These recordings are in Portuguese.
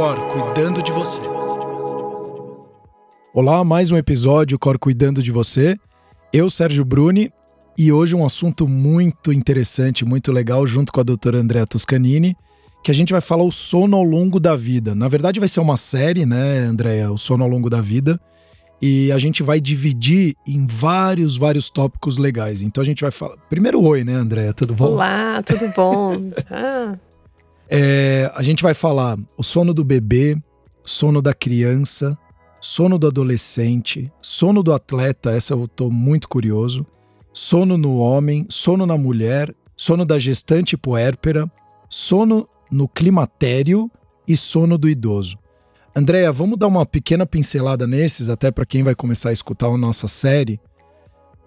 Cor cuidando de você. Olá, mais um episódio Cor cuidando de você. Eu, Sérgio Bruni, e hoje um assunto muito interessante, muito legal, junto com a doutora Andrea Toscanini, que a gente vai falar o sono ao longo da vida. Na verdade, vai ser uma série, né, Andrea? O sono ao longo da vida. E a gente vai dividir em vários, vários tópicos legais. Então a gente vai falar. Primeiro, oi, né, Andréa? Tudo bom? Olá, tudo bom? ah. É, a gente vai falar o sono do bebê, sono da criança, sono do adolescente, sono do atleta, essa eu tô muito curioso, sono no homem, sono na mulher, sono da gestante puérpera, sono no climatério e sono do idoso. Andréia, vamos dar uma pequena pincelada nesses, até para quem vai começar a escutar a nossa série.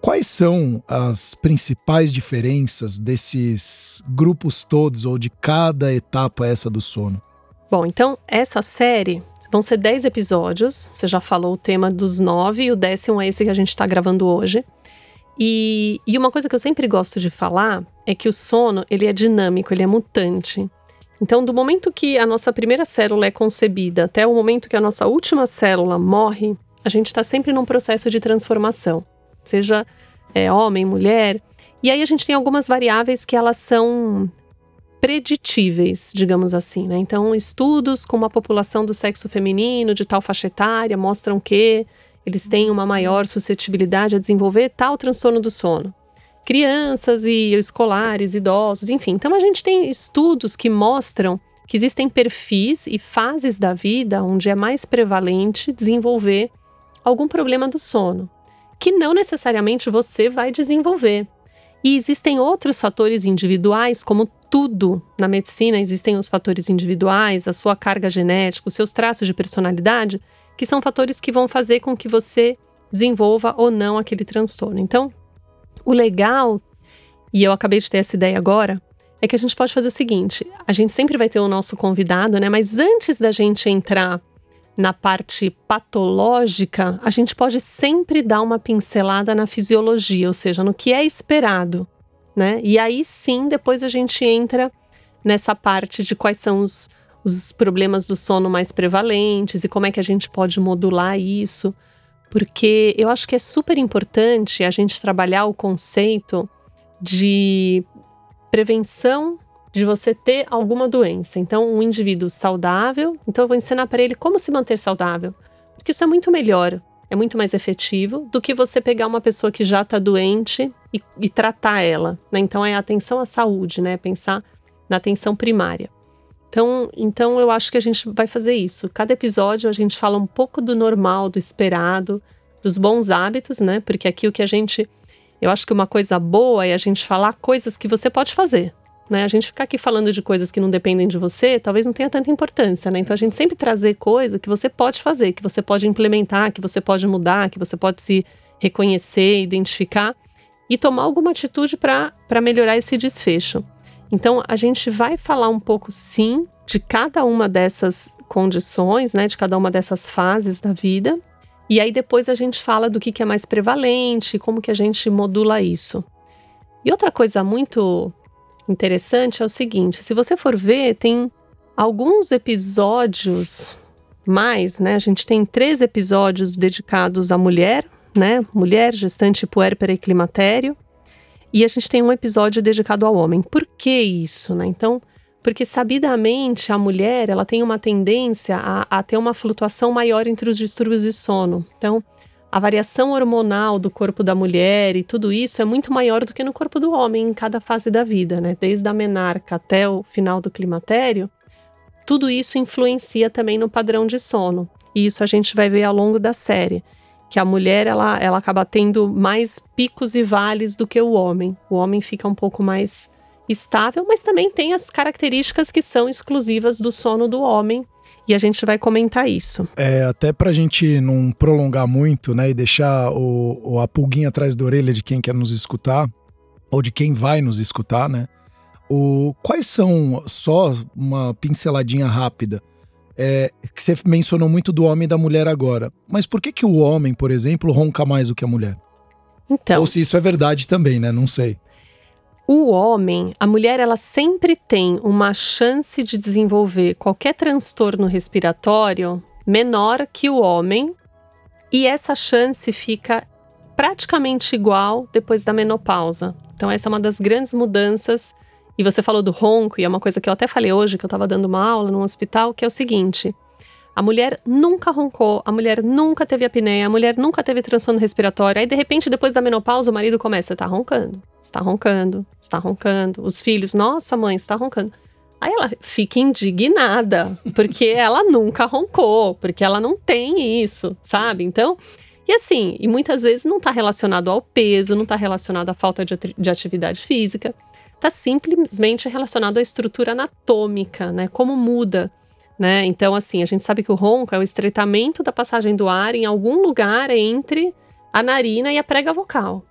Quais são as principais diferenças desses grupos todos ou de cada etapa essa do sono? Bom, então essa série vão ser 10 episódios. Você já falou o tema dos nove, e o décimo é esse que a gente está gravando hoje. E, e uma coisa que eu sempre gosto de falar é que o sono ele é dinâmico, ele é mutante. Então, do momento que a nossa primeira célula é concebida até o momento que a nossa última célula morre, a gente está sempre num processo de transformação, seja é, homem, mulher. E aí a gente tem algumas variáveis que elas são preditíveis, digamos assim. Né? Então, estudos com uma população do sexo feminino de tal faixa etária mostram que eles têm uma maior suscetibilidade a desenvolver tal transtorno do sono crianças e escolares, idosos, enfim. Então a gente tem estudos que mostram que existem perfis e fases da vida onde é mais prevalente desenvolver algum problema do sono, que não necessariamente você vai desenvolver. E existem outros fatores individuais, como tudo na medicina, existem os fatores individuais, a sua carga genética, os seus traços de personalidade, que são fatores que vão fazer com que você desenvolva ou não aquele transtorno. Então, o legal, e eu acabei de ter essa ideia agora, é que a gente pode fazer o seguinte: a gente sempre vai ter o nosso convidado, né? Mas antes da gente entrar na parte patológica, a gente pode sempre dar uma pincelada na fisiologia, ou seja, no que é esperado, né? E aí sim, depois a gente entra nessa parte de quais são os, os problemas do sono mais prevalentes e como é que a gente pode modular isso porque eu acho que é super importante a gente trabalhar o conceito de prevenção de você ter alguma doença. Então, um indivíduo saudável, então eu vou ensinar para ele como se manter saudável, porque isso é muito melhor, é muito mais efetivo do que você pegar uma pessoa que já está doente e, e, tratar ela. Né? Então, é atenção à saúde, né? Pensar na atenção primária. Então, então eu acho que a gente vai fazer isso. Cada episódio a gente fala um pouco do normal, do esperado, dos bons hábitos, né? Porque aqui o que a gente. Eu acho que uma coisa boa é a gente falar coisas que você pode fazer. Né? A gente ficar aqui falando de coisas que não dependem de você, talvez não tenha tanta importância, né? Então a gente sempre trazer coisa que você pode fazer, que você pode implementar, que você pode mudar, que você pode se reconhecer, identificar e tomar alguma atitude para melhorar esse desfecho. Então, a gente vai falar um pouco, sim, de cada uma dessas condições, né, de cada uma dessas fases da vida. E aí depois a gente fala do que, que é mais prevalente, como que a gente modula isso. E outra coisa muito interessante é o seguinte: se você for ver, tem alguns episódios mais, né? A gente tem três episódios dedicados à mulher, né? Mulher, gestante, puérpera e climatério. E a gente tem um episódio dedicado ao homem. Por que isso, né? Então, porque sabidamente a mulher ela tem uma tendência a, a ter uma flutuação maior entre os distúrbios de sono. Então, a variação hormonal do corpo da mulher e tudo isso é muito maior do que no corpo do homem em cada fase da vida, né? Desde a menarca até o final do climatério, tudo isso influencia também no padrão de sono. E isso a gente vai ver ao longo da série que a mulher ela, ela acaba tendo mais picos e vales do que o homem. O homem fica um pouco mais estável, mas também tem as características que são exclusivas do sono do homem. E a gente vai comentar isso. É, até pra gente não prolongar muito, né, e deixar o, o, a pulguinha atrás da orelha de quem quer nos escutar, ou de quem vai nos escutar, né? O, quais são, só uma pinceladinha rápida, é, que você mencionou muito do homem e da mulher agora. Mas por que, que o homem, por exemplo, ronca mais do que a mulher? Então. Ou se isso é verdade também, né? Não sei. O homem, a mulher, ela sempre tem uma chance de desenvolver qualquer transtorno respiratório menor que o homem, e essa chance fica praticamente igual depois da menopausa. Então, essa é uma das grandes mudanças. E você falou do ronco, e é uma coisa que eu até falei hoje, que eu estava dando uma aula no hospital, que é o seguinte: a mulher nunca roncou, a mulher nunca teve apneia, a mulher nunca teve transtorno respiratório. Aí, de repente, depois da menopausa, o marido começa: tá roncando, está roncando, está roncando. Os filhos, nossa, mãe, está roncando. Aí ela fica indignada, porque ela nunca roncou, porque ela não tem isso, sabe? Então, e assim, e muitas vezes não está relacionado ao peso, não está relacionado à falta de atividade física, está simplesmente relacionado à estrutura anatômica, né? Como muda né? Então, assim, a gente sabe que o ronco é o estreitamento da passagem do ar em algum lugar entre a narina e a prega vocal.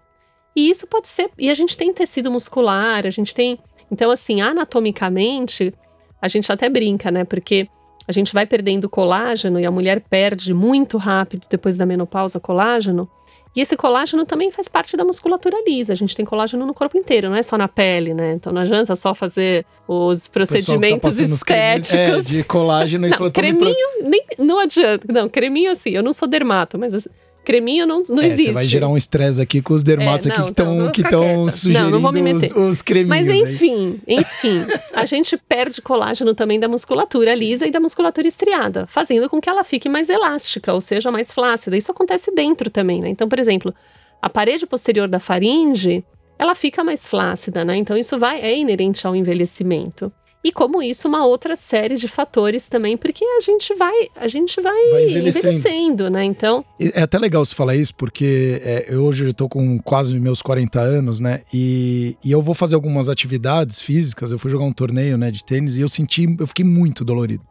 E isso pode ser. E a gente tem tecido muscular, a gente tem. Então, assim, anatomicamente, a gente até brinca, né? Porque a gente vai perdendo colágeno e a mulher perde muito rápido depois da menopausa colágeno. E esse colágeno também faz parte da musculatura lisa. A gente tem colágeno no corpo inteiro, não é só na pele, né? Então não adianta só fazer os tá procedimentos tá estéticos. É, de colágeno e não, creminho, nem, não adianta. Não, creminho assim, eu não sou dermato, mas assim, Creminho não, não é, existe. Você vai gerar um estresse aqui com os dermatos é, não, aqui que estão que estão sugerindo não, não vou me meter. Os, os creminhos. Mas enfim, aí. enfim, a gente perde colágeno também da musculatura lisa e da musculatura estriada, fazendo com que ela fique mais elástica, ou seja, mais flácida. Isso acontece dentro também, né? Então, por exemplo, a parede posterior da faringe, ela fica mais flácida, né? Então isso vai é inerente ao envelhecimento. E como isso, uma outra série de fatores também, porque a gente vai, a gente vai, vai envelhecendo. envelhecendo. né? Então. É até legal você falar isso, porque é, eu hoje estou com quase meus 40 anos, né? E, e eu vou fazer algumas atividades físicas. Eu fui jogar um torneio né, de tênis e eu senti, eu fiquei muito dolorido.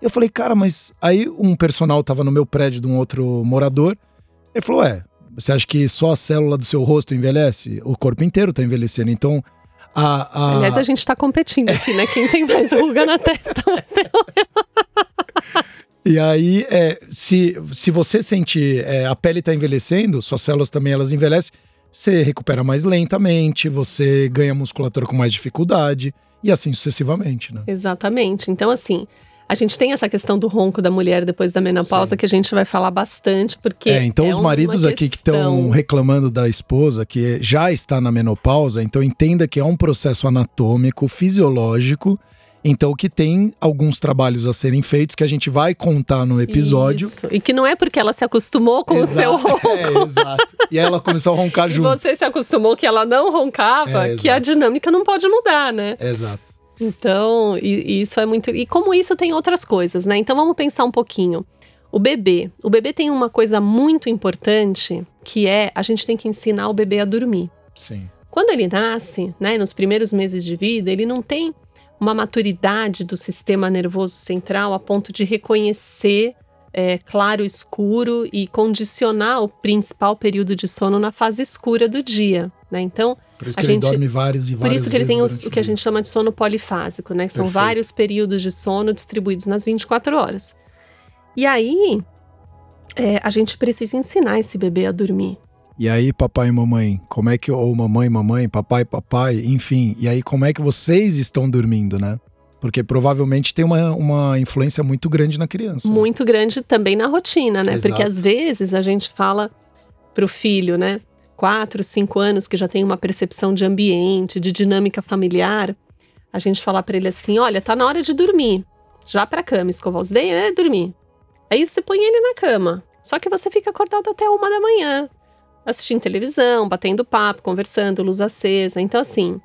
Eu falei, cara, mas aí um personal tava no meu prédio de um outro morador. Ele falou: É, você acha que só a célula do seu rosto envelhece? O corpo inteiro tá envelhecendo. Então a, a... Aliás, a gente está competindo aqui, né? Quem tem mais ruga na testa vai ser E aí, é, se, se você sente é, a pele está envelhecendo, suas células também elas envelhecem, você recupera mais lentamente, você ganha musculatura com mais dificuldade e assim sucessivamente, né? Exatamente. Então, assim, a gente tem essa questão do ronco da mulher depois da menopausa Sim. que a gente vai falar bastante, porque. É, então é os maridos aqui que estão reclamando da esposa que já está na menopausa, então entenda que é um processo anatômico, fisiológico. Então, que tem alguns trabalhos a serem feitos que a gente vai contar no episódio. Isso. E que não é porque ela se acostumou com exato. o seu ronco. É, exato. E ela começou a roncar junto. E você se acostumou que ela não roncava, é, que a dinâmica não pode mudar, né? Exato. Então, e, e isso é muito. E como isso tem outras coisas, né? Então vamos pensar um pouquinho. O bebê. O bebê tem uma coisa muito importante que é a gente tem que ensinar o bebê a dormir. Sim. Quando ele nasce, né, nos primeiros meses de vida, ele não tem uma maturidade do sistema nervoso central a ponto de reconhecer é, claro escuro e condicionar o principal período de sono na fase escura do dia. Né? Então, por isso que ele dorme várias e várias Por isso que ele tem o que a gente chama de sono polifásico, né? Que são Perfeito. vários períodos de sono distribuídos nas 24 horas. E aí, é, a gente precisa ensinar esse bebê a dormir. E aí, papai e mamãe, como é que. Ou mamãe, mamãe, papai, papai, enfim. E aí, como é que vocês estão dormindo, né? Porque provavelmente tem uma, uma influência muito grande na criança. Muito grande também na rotina, né? Exato. Porque às vezes a gente fala pro filho, né? Quatro, cinco anos que já tem uma percepção de ambiente, de dinâmica familiar, a gente falar para ele assim: olha, tá na hora de dormir. Já pra cama, escovar os dentes, é dormir. Aí você põe ele na cama. Só que você fica acordado até uma da manhã, assistindo televisão, batendo papo, conversando, luz acesa. Então, assim,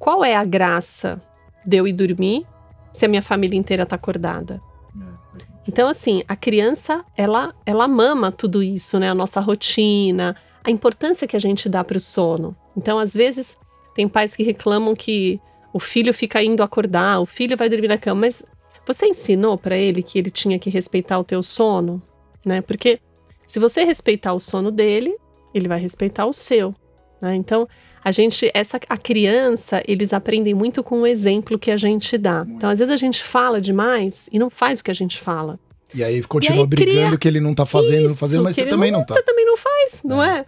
qual é a graça de eu ir dormir se a minha família inteira tá acordada? É, então, assim, a criança, ela, ela mama tudo isso, né? A nossa rotina, a importância que a gente dá para o sono. Então, às vezes, tem pais que reclamam que o filho fica indo acordar, o filho vai dormir na cama, mas você ensinou para ele que ele tinha que respeitar o teu sono, né? Porque se você respeitar o sono dele, ele vai respeitar o seu. Né? Então, a gente, essa, a criança, eles aprendem muito com o exemplo que a gente dá. Então, às vezes a gente fala demais e não faz o que a gente fala. E aí continua e aí brigando cria... que ele não tá fazendo, Isso, não fazendo, mas você também não, não tá. Você também não faz, não é. é?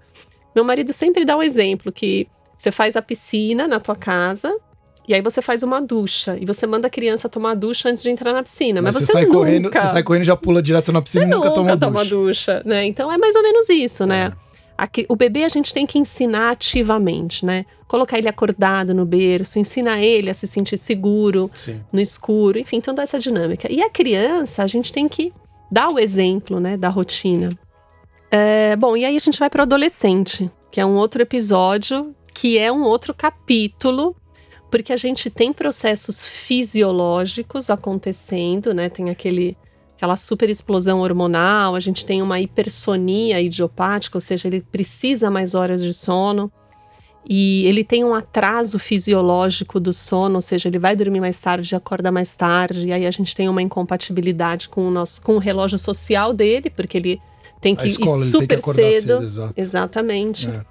Meu marido sempre dá um exemplo que Você faz a piscina na tua casa, e aí você faz uma ducha e você manda a criança tomar ducha antes de entrar na piscina. Mas, mas você, sai nunca... correndo, você sai correndo já pula direto na piscina você e nunca, nunca toma, toma ducha. ducha. né? Então é mais ou menos isso, né? É. o bebê a gente tem que ensinar ativamente, né? Colocar ele acordado no berço, ensinar ele a se sentir seguro Sim. no escuro, enfim, toda essa dinâmica. E a criança, a gente tem que dar o exemplo, né, da rotina. É, bom, e aí a gente vai para o adolescente, que é um outro episódio, que é um outro capítulo porque a gente tem processos fisiológicos acontecendo, né? Tem aquele aquela super explosão hormonal, a gente tem uma hipersonia idiopática, ou seja, ele precisa mais horas de sono. E ele tem um atraso fisiológico do sono, ou seja, ele vai dormir mais tarde, acorda mais tarde, e aí a gente tem uma incompatibilidade com o nosso com o relógio social dele, porque ele tem que escola, ir super cedo. cedo exatamente. É.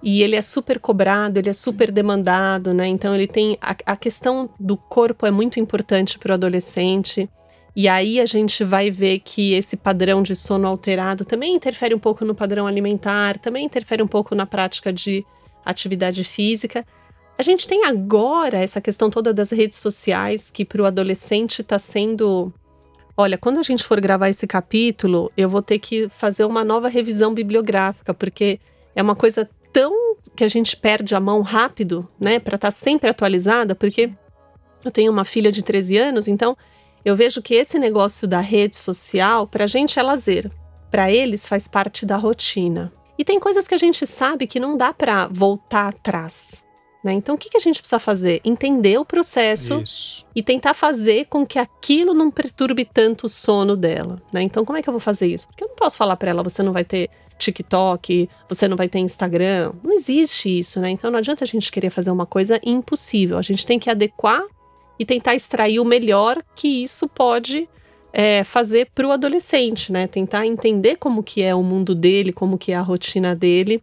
E ele é super cobrado, ele é super demandado, né? Então ele tem. A, a questão do corpo é muito importante para o adolescente. E aí a gente vai ver que esse padrão de sono alterado também interfere um pouco no padrão alimentar, também interfere um pouco na prática de atividade física. A gente tem agora essa questão toda das redes sociais, que para o adolescente está sendo. Olha, quando a gente for gravar esse capítulo, eu vou ter que fazer uma nova revisão bibliográfica, porque é uma coisa tão que a gente perde a mão rápido, né, para estar tá sempre atualizada, porque eu tenho uma filha de 13 anos, então eu vejo que esse negócio da rede social, para a gente é lazer, para eles faz parte da rotina. E tem coisas que a gente sabe que não dá para voltar atrás. Né? Então, o que, que a gente precisa fazer? Entender o processo Isso. e tentar fazer com que aquilo não perturbe tanto o sono dela. Né? Então, como é que eu vou fazer isso? Porque eu não posso falar para ela: você não vai ter TikTok, você não vai ter Instagram. Não existe isso, né? Então, não adianta a gente querer fazer uma coisa impossível. A gente tem que adequar e tentar extrair o melhor que isso pode é, fazer para o adolescente, né? Tentar entender como que é o mundo dele, como que é a rotina dele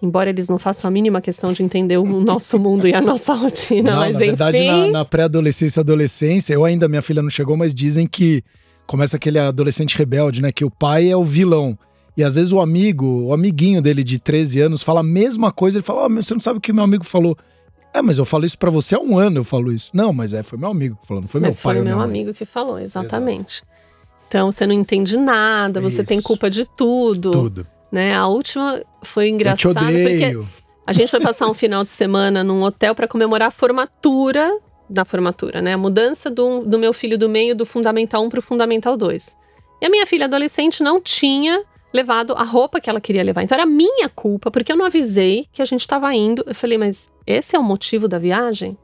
Embora eles não façam a mínima questão de entender o nosso mundo e a nossa rotina, não, mas na enfim. verdade, na, na pré-adolescência e adolescência, eu ainda, minha filha não chegou, mas dizem que começa aquele adolescente rebelde, né? Que o pai é o vilão. E às vezes o amigo, o amiguinho dele de 13 anos, fala a mesma coisa. Ele fala: oh, você não sabe o que meu amigo falou. É, mas eu falo isso para você há um ano, eu falo isso. Não, mas é, foi meu amigo que falou, não foi mas meu pai. Mas foi meu amigo que falou, exatamente. Exato. Então você não entende nada, você isso. tem culpa de tudo. Tudo. Né? A última foi engraçada porque a gente foi passar um final de semana num hotel para comemorar a formatura da formatura, né? A mudança do, do meu filho do meio do Fundamental 1 para o Fundamental 2. E a minha filha adolescente não tinha levado a roupa que ela queria levar. Então era minha culpa, porque eu não avisei que a gente estava indo. Eu falei, mas esse é o motivo da viagem?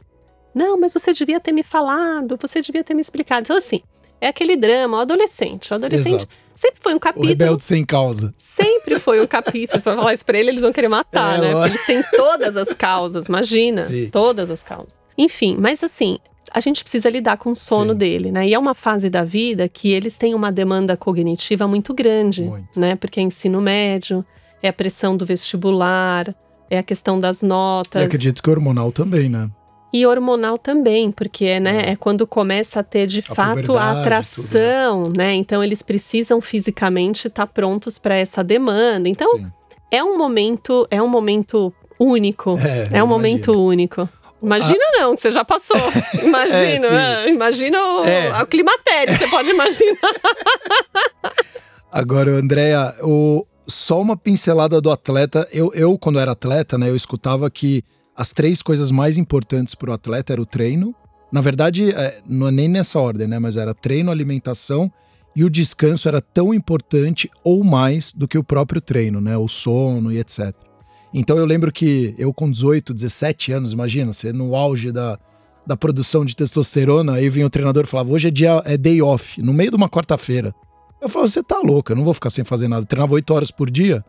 Não, mas você devia ter me falado, você devia ter me explicado. Então, assim, é aquele drama, o adolescente. O adolescente Exato. sempre foi um capítulo. O rebelde sem causa. Sempre foi um capítulo. Se eu falar isso pra ele, eles vão querer matar, é, né? Porque eles têm todas as causas, imagina. Sim. Todas as causas. Enfim, mas assim, a gente precisa lidar com o sono Sim. dele, né? E é uma fase da vida que eles têm uma demanda cognitiva muito grande, muito. né? Porque é ensino médio, é a pressão do vestibular, é a questão das notas. E acredito que hormonal também, né? E hormonal também, porque né, é. é quando começa a ter de a fato a atração, tudo, né? né? Então eles precisam fisicamente estar tá prontos para essa demanda. Então Sim. é um momento, é um momento único. É, é um momento único. Imagina a... não, você já passou. Imagina, é, imagina o, é. o climatério, você pode imaginar. Agora, Andréia, o, só uma pincelada do atleta. Eu, eu, quando era atleta, né, eu escutava que as três coisas mais importantes para o atleta era o treino. Na verdade, é, não é nem nessa ordem, né? Mas era treino, alimentação e o descanso era tão importante ou mais do que o próprio treino, né? O sono e etc. Então eu lembro que eu com 18, 17 anos, imagina, você no auge da, da produção de testosterona, aí vinha o treinador e falava: hoje é dia é day off, no meio de uma quarta-feira. Eu falava, você tá louca, eu não vou ficar sem fazer nada. Eu treinava 8 horas por dia.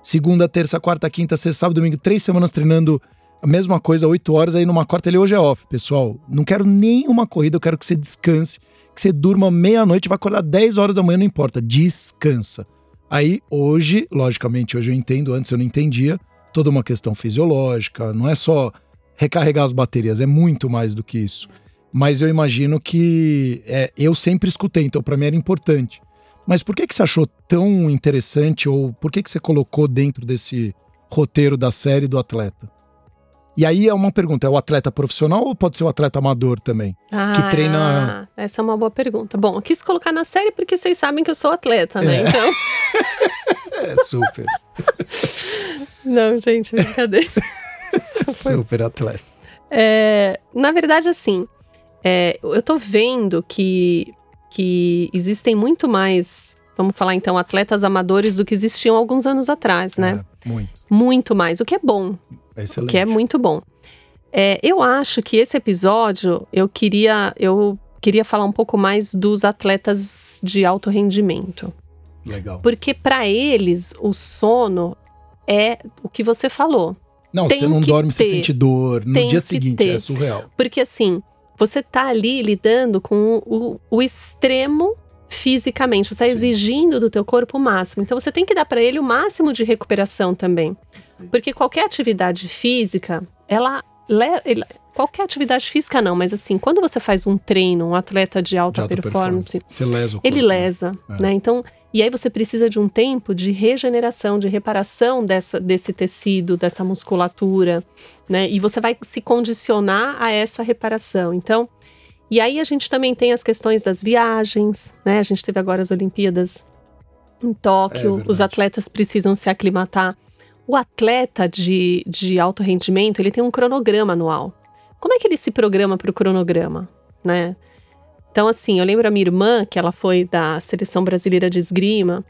Segunda, terça, quarta, quinta, sexta, sábado, domingo, três semanas treinando a mesma coisa, 8 horas, aí numa quarta ele hoje é off. Pessoal, não quero nenhuma corrida, eu quero que você descanse, que você durma meia-noite, vai acordar 10 horas da manhã, não importa, descansa. Aí hoje, logicamente, hoje eu entendo, antes eu não entendia, toda uma questão fisiológica, não é só recarregar as baterias, é muito mais do que isso. Mas eu imagino que é, eu sempre escutei, então para mim era importante. Mas por que, que você achou tão interessante ou por que, que você colocou dentro desse roteiro da série do atleta? E aí é uma pergunta: é o atleta profissional ou pode ser o atleta amador também? Ah, que treina. Essa é uma boa pergunta. Bom, eu quis colocar na série porque vocês sabem que eu sou atleta, né? É. Então. É super. Não, gente, brincadeira. super atleta. É, na verdade, assim, é, eu tô vendo que, que existem muito mais, vamos falar então, atletas amadores do que existiam alguns anos atrás, né? É, muito. Muito mais, o que é bom. É excelente. que é muito bom. É, eu acho que esse episódio eu queria eu queria falar um pouco mais dos atletas de alto rendimento, Legal. porque para eles o sono é o que você falou. Não, tem você não dorme, você ter. sente dor. No Tem dia seguinte, ter. é surreal. Porque assim, você tá ali lidando com o, o extremo fisicamente, você está exigindo do teu corpo o máximo. Então você tem que dar para ele o máximo de recuperação também. Porque qualquer atividade física, ela, qualquer atividade física não, mas assim, quando você faz um treino, um atleta de alta, De alta performance, Você lesa ele né? lesa, É. né? Então, e aí você precisa de um tempo de regeneração, de reparação dessa, desse tecido, dessa musculatura, né? E você vai se condicionar a essa reparação. Então, e aí a gente também tem as questões das viagens, né? A gente teve agora as Olimpíadas em É Tóquio, verdade. os atletas precisam se aclimatar. O atleta de, de alto rendimento, ele tem um cronograma anual. Como é que ele se programa para o cronograma, né? Então, assim, eu lembro a minha irmã, que ela foi da seleção brasileira de esgrima,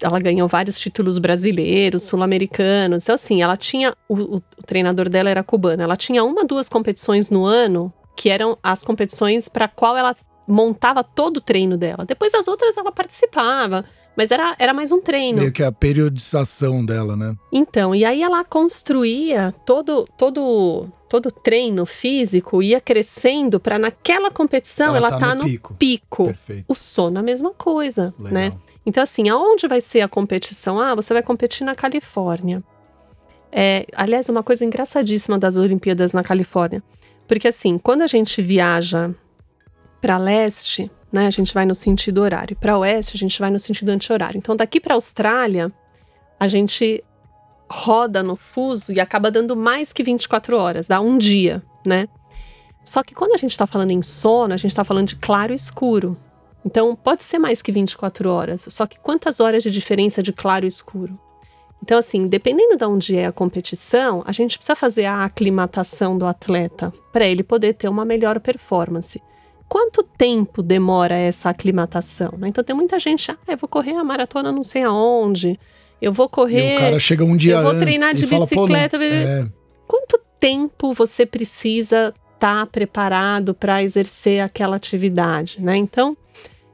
ela ganhou vários títulos brasileiros, sul-americanos. Então, assim, ela tinha. O, o- treinador dela era cubano. Ela tinha uma, duas competições no ano, que eram as competições para qual ela montava todo o treino dela. Depois as outras ela participava, mas era, era mais um treino. Meio que a periodização dela, né? Então, e aí ela construía todo todo todo treino físico ia crescendo para naquela competição ela, tá, no, pico. pico. Perfeito. O sono é a mesma coisa, Legal. né? Então assim, aonde vai ser a competição? Ah, você vai competir na Califórnia. É, aliás, uma coisa engraçadíssima das Olimpíadas na Califórnia, porque assim, quando a gente viaja para leste, né, a gente vai no sentido horário. Para oeste, a gente vai no sentido anti-horário. Então, daqui para Austrália, a gente roda no fuso e acaba dando mais que 24 horas, dá um dia, né? Só que quando a gente está falando em sono, a gente está falando de claro e escuro. Então, pode ser mais que 24 horas. Só que quantas horas de diferença de claro e escuro? Então, assim, dependendo de onde é a competição, a gente precisa fazer a aclimatação do atleta para ele poder ter uma melhor performance. Quanto tempo demora essa aclimatação? né? Então, tem muita gente, ah, eu vou correr a maratona não sei aonde, eu vou E correr. o cara chega um dia eu vou treinar de e fala, "Pô, não- bicicleta, bebê." é, Quanto tempo você precisa estar preparado para exercer aquela atividade, né? Então,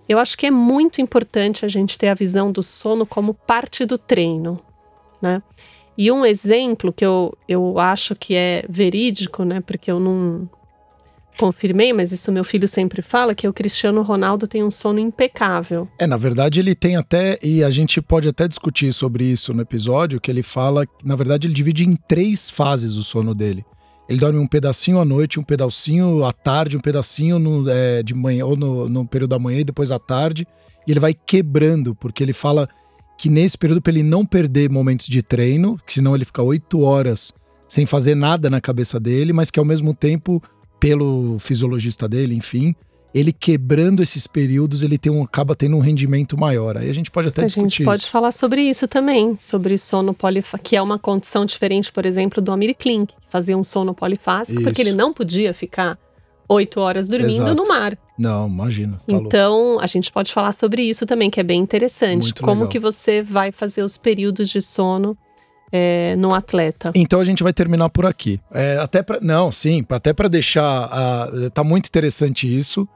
eu acho que é muito importante a gente ter a visão do sono como parte do treino, né? E um exemplo que eu, eu acho que é verídico, né? Porque eu não confirmei, mas isso meu filho sempre fala, que o Cristiano Ronaldo tem um sono impecável. É, na verdade ele tem até, e a gente pode até discutir sobre isso no episódio, que ele fala, na verdade ele divide em três fases o sono dele. Ele dorme um pedacinho à noite, um pedacinho à tarde, um pedacinho no, é, de manhã, ou no, no período da manhã e depois à tarde, e ele vai quebrando, porque ele fala que nesse período, para ele não perder momentos de treino, que senão ele fica oito horas sem fazer nada na cabeça dele, mas que ao mesmo tempo, pelo fisiologista dele, enfim, ele quebrando esses períodos, ele tem um, acaba tendo um rendimento maior. Aí a gente pode até a discutir gente pode isso. falar sobre isso também, sobre sono polifásico, que é uma condição diferente, por exemplo, do Amir Klink, que fazia um sono polifásico, porque Isso. ele não podia ficar oito horas dormindo Exato. no mar. Não, imagina, tá louco. então, a gente pode falar sobre isso também, que é bem interessante. Muito como legal. que você vai fazer os períodos de sono é, no atleta. Então a gente vai terminar por aqui. É, até pra, não, sim, até para deixar. a- tá muito interessante isso.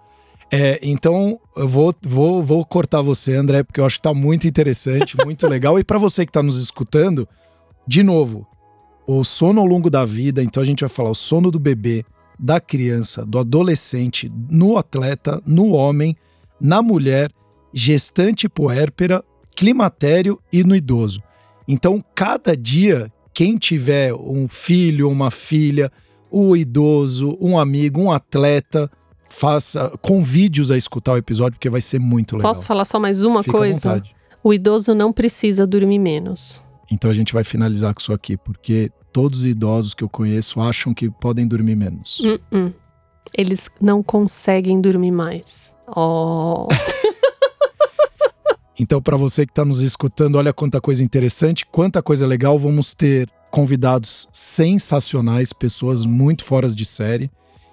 É, então eu vou, vou, vou cortar você, André, porque eu acho que tá muito interessante, muito legal. E para você que tá nos escutando, de novo, o sono ao longo da vida. Então a gente vai falar o sono do bebê, da criança, do adolescente, no atleta, no homem, na mulher, gestante puérpera, climatério e no idoso. Então, cada dia, quem tiver um filho, uma filha, o idoso, um amigo, um atleta, faça, convide-os a escutar o episódio, porque vai ser muito legal. Posso falar só mais uma Fica coisa? O idoso não precisa dormir menos. Então a gente vai finalizar com isso aqui, porque todos os idosos que eu conheço acham que podem dormir menos. Uh -uh. Eles não conseguem dormir mais. Oh. Então, para você que está nos escutando, olha quanta coisa interessante, quanta coisa legal. Vamos ter convidados sensacionais, pessoas muito fora de série,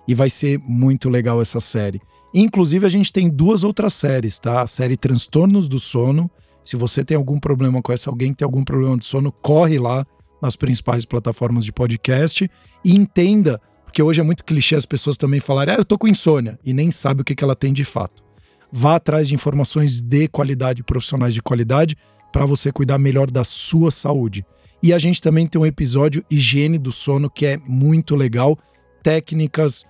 e vai ser muito legal essa série. Inclusive, a gente tem duas outras séries, tá? A série Transtornos do Sono. Se você tem algum problema com essa, alguém que tem algum problema de sono, corre lá nas principais plataformas de podcast e entenda, porque hoje é muito clichê as pessoas também falarem, ah, eu tô com insônia, e nem sabe o que, que ela tem de fato. Vá atrás de informações de qualidade, profissionais de qualidade, para você cuidar melhor da sua saúde. E a gente também tem um episódio Higiene do Sono, que é muito legal, técnicas,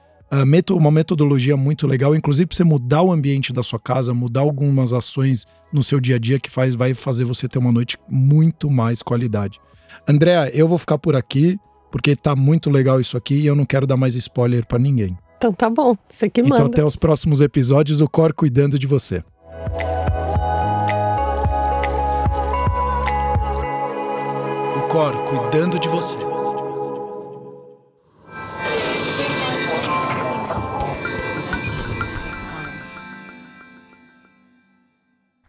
uma metodologia muito legal, inclusive para você mudar o ambiente da sua casa, mudar algumas ações no seu dia a dia que faz, vai fazer você ter uma noite muito mais qualidade. Andréa, eu vou ficar por aqui, porque tá muito legal isso aqui e eu não quero dar mais spoiler para ninguém. Então tá bom, você que então, manda. Então até os próximos episódios, o Cor cuidando de você. O Cor cuidando de você.